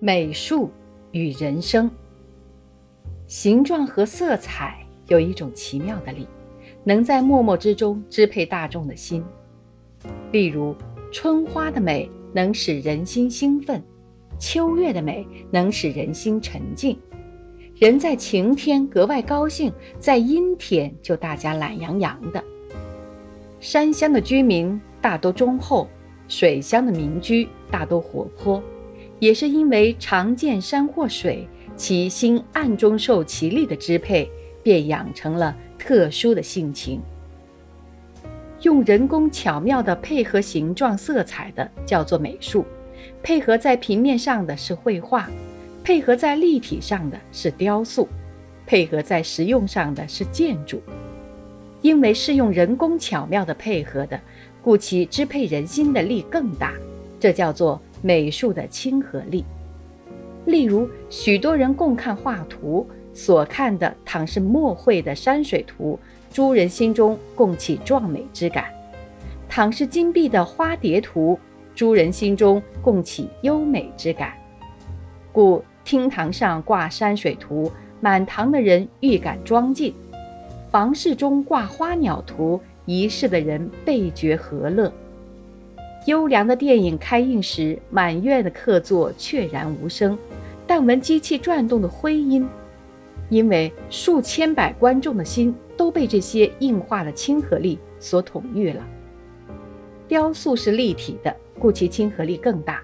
美术与人生，形状和色彩有一种奇妙的力，能在默默之中支配大众的心。例如，春花的美能使人心兴奋，秋月的美能使人心沉静。人在晴天格外高兴，在阴天就大家懒洋洋的。山乡的居民大多忠厚，水乡的民居大多活泼。也是因为常见山或水，其心暗中受其力的支配，便养成了特殊的性情。用人工巧妙地配合形状、色彩的叫做美术，配合在平面上的是绘画，配合在立体上的是雕塑，配合在实用上的是建筑。因为是用人工巧妙的配合的，故其支配人心的力更大。这叫做。美术的亲和力，例如许多人共看画图，所看的倘是墨绘的山水图，诸人心中共起壮美之感；倘是金碧的花蝶图，诸人心中共起优美之感。故厅堂上挂山水图，满堂的人预感庄敬；房室中挂花鸟图，一室的人倍觉和乐。优良的电影开映时，满院的客座确然无声，但闻机器转动的徽音，因为数千百观众的心都被这些硬化的亲和力所统御了。雕塑是立体的，故其亲和力更大。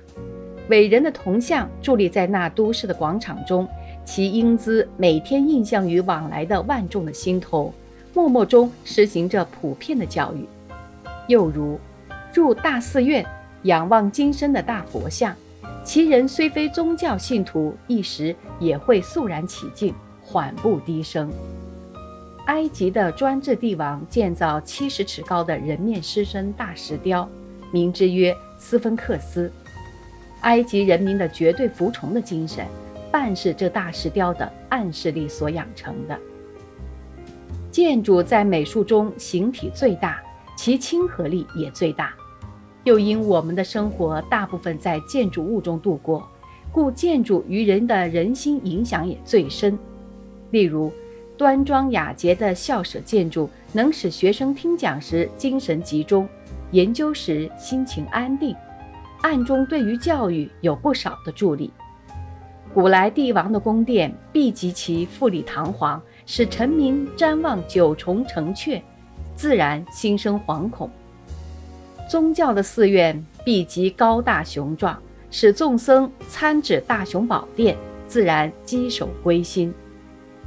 伟人的铜像伫立在那都市的广场中，其英姿每天印象于往来的万众的心头，默默中实行着普遍的教育。又如。入大寺院，仰望金身的大佛像，其人虽非宗教信徒，一时也会肃然起敬，缓步低声。埃及的专制帝王建造七十尺高的人面狮身大石雕，名之曰斯芬克斯。埃及人民的绝对服从的精神，半是这大石雕的暗示力所养成的。建筑在美术中形体最大，其亲和力也最大。又因我们的生活大部分在建筑物中度过，故建筑于人的人心影响也最深。例如，端庄雅洁的校舍建筑能使学生听讲时精神集中，研究时心情安定，暗中对于教育有不少的助力。古来帝王的宫殿必极其富丽堂皇，使臣民瞻望九重城阙，自然心生惶恐。宗教的寺院必极高大雄壮，使众僧参指大雄宝殿，自然稽首归心。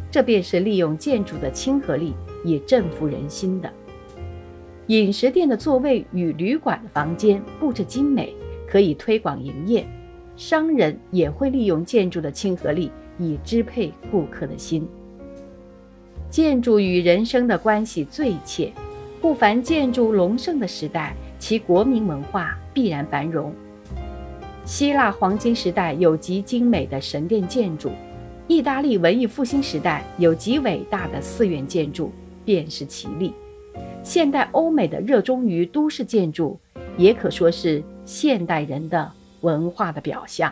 这便是利用建筑的亲和力以振服人心的。饮食店的座位与旅馆的房间布置精美，可以推广营业。商人也会利用建筑的亲和力以支配顾客的心。建筑与人生的关系最切，不凡建筑隆盛的时代。其国民文化必然繁荣。希腊黄金时代有极精美的神殿建筑，意大利文艺复兴时代有极伟大的寺院建筑，便是其例。现代欧美的热衷于都市建筑，也可说是现代人的文化的表象。